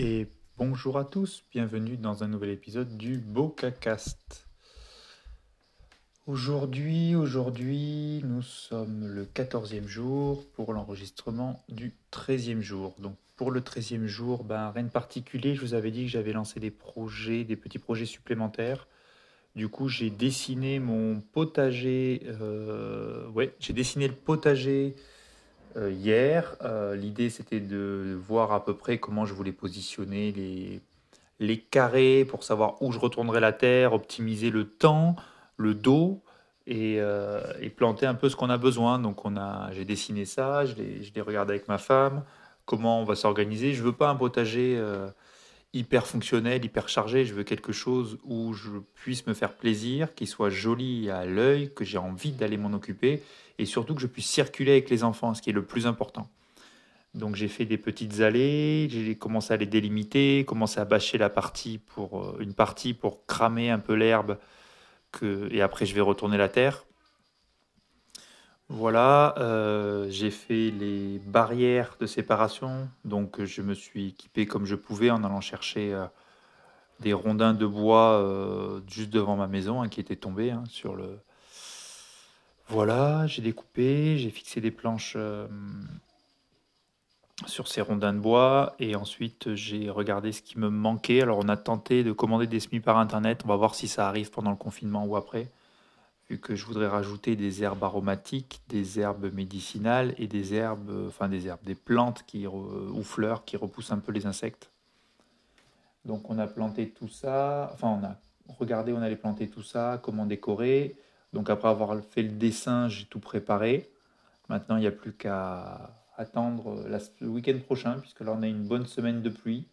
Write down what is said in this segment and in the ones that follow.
Et bonjour à tous, bienvenue dans un nouvel épisode du BocaCast. Aujourd'hui, aujourd'hui, nous sommes le 14e jour pour l'enregistrement du 13e jour. Donc pour le 13e jour, ben, rien de particulier, je vous avais dit que j'avais lancé des projets, des petits projets supplémentaires. Du coup, j'ai dessiné mon potager, euh, ouais, j'ai dessiné le potager hier. Euh, l'idée, c'était de voir à peu près comment je voulais positionner les, les carrés pour savoir où je retournerai la terre, optimiser le temps, le dos et, euh, et planter un peu ce qu'on a besoin. Donc, on a, j'ai dessiné ça, je l'ai regardé avec ma femme, comment on va s'organiser? Je veux pas un potager hyper fonctionnel, hyper chargé. Je veux quelque chose où je puisse me faire plaisir, qui soit joli à l'œil, que j'ai envie d'aller m'en occuper et surtout que je puisse circuler avec les enfants, ce qui est le plus important. Donc j'ai fait des petites allées, j'ai commencé à les délimiter, commencé à bâcher la partie pour euh, une partie pour cramer un peu l'herbe et après je vais retourner la terre. Voilà, euh, j'ai fait les barrières de séparation, donc je me suis équipé comme je pouvais en allant chercher euh, des rondins de bois euh, juste devant ma maison hein, qui étaient tombés hein, sur le. Voilà, j'ai découpé, j'ai fixé des planches sur ces rondins de bois et ensuite j'ai regardé ce qui me manquait. Alors on a tenté de commander des semis par internet, on va voir si ça arrive pendant le confinement ou après vu que je voudrais rajouter des herbes aromatiques, des herbes médicinales et des herbes, enfin des herbes, des plantes qui, ou fleurs qui repoussent un peu les insectes. Donc on a planté tout ça, enfin on a regardé, on allait planter tout ça, comment décorer. Donc après avoir fait le dessin, j'ai tout préparé. Maintenant il n'y a plus qu'à attendre le week-end prochain, puisque là on a une bonne semaine de pluie,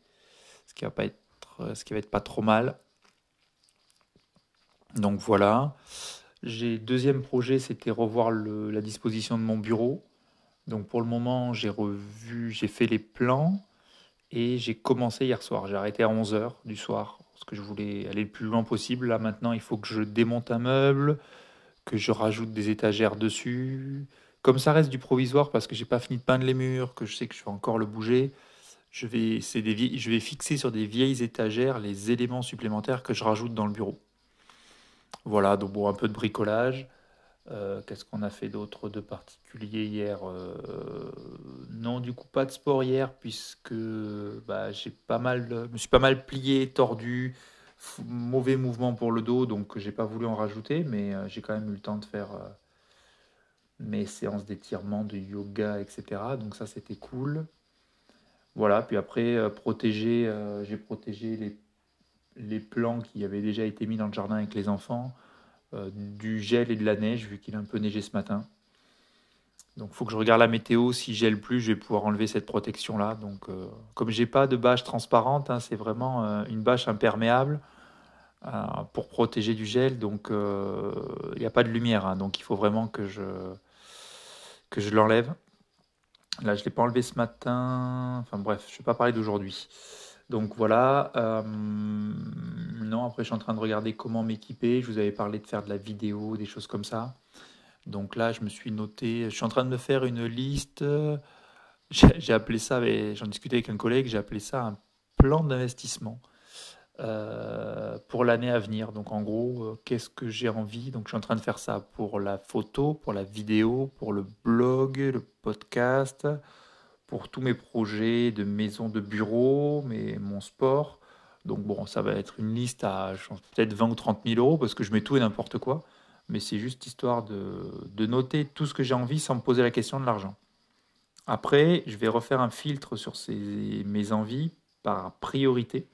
ce qui va pas être, ce qui va être pas trop mal. Donc voilà. J'ai deuxième projet, c'était revoir la disposition de mon bureau. Donc pour le moment, j'ai revu, j'ai fait les plans et j'ai commencé hier soir. J'ai arrêté à 11h du soir parce que je voulais aller le plus loin possible. Là maintenant, il faut que je démonte un meuble, que je rajoute des étagères dessus. Comme ça reste du provisoire parce que j'ai pas fini de peindre les murs, que je sais que je vais encore le bouger, je vais, des, je vais fixer sur des vieilles étagères les éléments supplémentaires que je rajoute dans le bureau. Voilà, donc bon, un peu de bricolage. Euh, Qu'est-ce qu'on a fait d'autre de particulier hier euh, Non, du coup, pas de sport hier, puisque bah, j'ai pas mal, je me suis pas mal plié, tordu, mauvais mouvement pour le dos, donc j'ai pas voulu en rajouter, mais euh, j'ai quand même eu le temps de faire mes séances d'étirement, de yoga, etc. Donc ça, c'était cool. Voilà, puis après, protéger, j'ai protégé les les plants qui avaient déjà été mis dans le jardin avec les enfants, euh, du gel et de la neige, vu qu'il a un peu neigé ce matin. Donc il faut que je regarde la météo, si gèle plus, je vais pouvoir enlever cette protection-là. Donc euh, comme j'ai pas de bâche transparente, hein, c'est vraiment euh, une bâche imperméable euh, pour protéger du gel, donc il n'y a pas de lumière, hein. donc il faut vraiment que je, que je l'enlève. Là, je ne l'ai pas enlevé ce matin. Enfin bref, je ne vais pas parler d'aujourd'hui. Donc voilà. Euh, non, après, je suis en train de regarder comment m'équiper. Je vous avais parlé de faire de la vidéo, des choses comme ça. Donc là, je me suis noté. Je suis en train de me faire une liste. J'ai appelé ça, j'en discutais avec un collègue, j'ai appelé ça un plan d'investissement euh, pour l'année à venir. Donc en gros, euh, qu'est-ce que j'ai envie? Donc je suis en train de faire ça pour la photo, pour la vidéo, pour le blog, le podcast, pour tous mes projets de maison, de bureau, mais mon sport. Donc bon, ça va être une liste à peut-être 20 ou 30 000 euros parce que je mets tout et n'importe quoi. Mais c'est juste histoire de, de noter tout ce que j'ai envie sans me poser la question de l'argent. Après, je vais refaire un filtre sur ces, mes envies par priorité,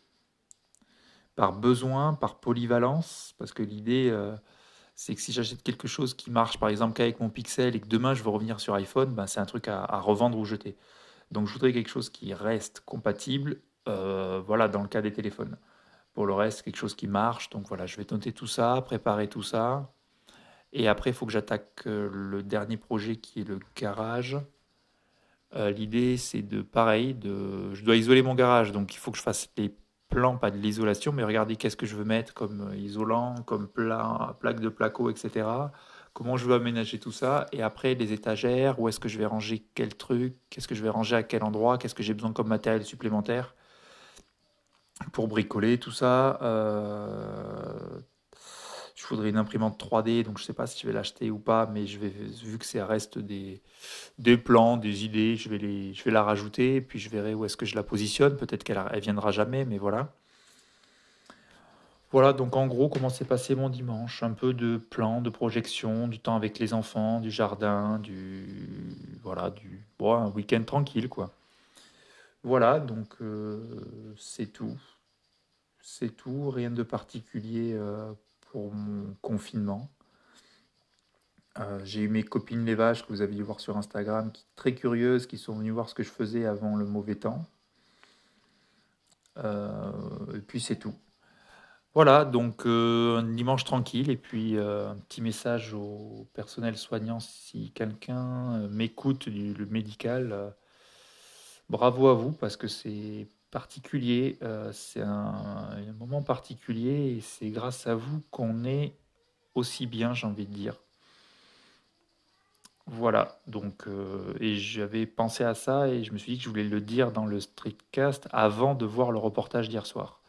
par besoin, par polyvalence, parce que l'idée, euh, c'est que si j'achète quelque chose qui marche, par exemple, qu'avec mon Pixel et que demain je veux revenir sur iPhone, ben, c'est un truc à, à, revendre ou jeter. Donc je voudrais quelque chose qui reste compatible, euh, voilà, dans le cas des téléphones. Pour le reste, quelque chose qui marche. Donc voilà, je vais noter tout ça, préparer tout ça. Et après, il faut que j'attaque euh, le dernier projet qui est le garage. Euh, L'idée, c'est de, pareil, de, je dois isoler mon garage, donc il faut que je fasse les plans, pas de l'isolation, mais regardez qu'est-ce que je veux mettre comme isolant, comme pla plaque de placo, etc. Comment je veux aménager tout ça, et après les étagères, où est-ce que je vais ranger quel truc, qu'est-ce que je vais ranger à quel endroit, qu'est-ce que j'ai besoin comme matériel supplémentaire. pour bricoler tout ça. Euh, je voudrais une imprimante 3D, donc je ne sais pas si je vais l'acheter ou pas, mais je vais, vu que ça reste des, des plans, des idées, je vais, je vais la rajouter, puis je verrai où est-ce que je la positionne. Peut-être qu'elle elle viendra jamais, mais voilà. Voilà, donc en gros, comment s'est passé mon dimanche? Un peu de plans, de projections, du temps avec les enfants, du jardin, du. Voilà, du. Un week-end tranquille, quoi. Voilà, donc euh, c'est tout. C'est tout, rien de particulier euh, pour mon confinement. Euh, j'ai eu mes copines les vaches que vous avez dû voir sur Instagram, très curieuses, qui sont venues voir ce que je faisais avant le mauvais temps. et puis c'est tout. Voilà, donc euh, un dimanche tranquille et puis euh, un petit message au personnel soignant si quelqu'un euh, m'écoute du le médical. bravo à vous parce que c'est particulier, c'est un, un, moment particulier et c'est grâce à vous qu'on est aussi bien, j'ai envie de dire. Voilà, donc et j'avais pensé à ça et je me suis dit que je voulais le dire dans le streetcast avant de voir le reportage d'hier soir.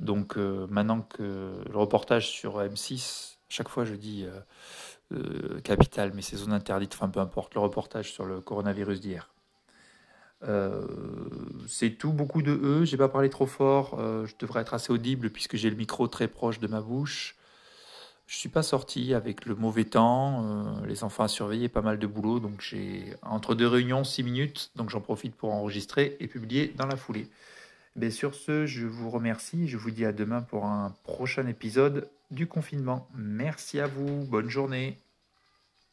Donc euh, maintenant que le reportage sur M6, chaque fois je dis euh, euh, capitale, mais c'est zone interdite, enfin peu importe, le reportage sur le coronavirus d'hier. c'est tout, beaucoup de E, j'ai pas parlé trop fort, je devrais être assez audible puisque j'ai le micro très proche de ma bouche. Je suis pas sorti avec le mauvais temps, les enfants à surveiller, pas mal de boulot, donc j'ai entre deux réunions 6 minutes, donc j'en profite pour enregistrer et publier dans la foulée. Mais sur ce, je vous remercie. Je vous dis à demain pour un prochain épisode du confinement. Merci à vous. Bonne journée.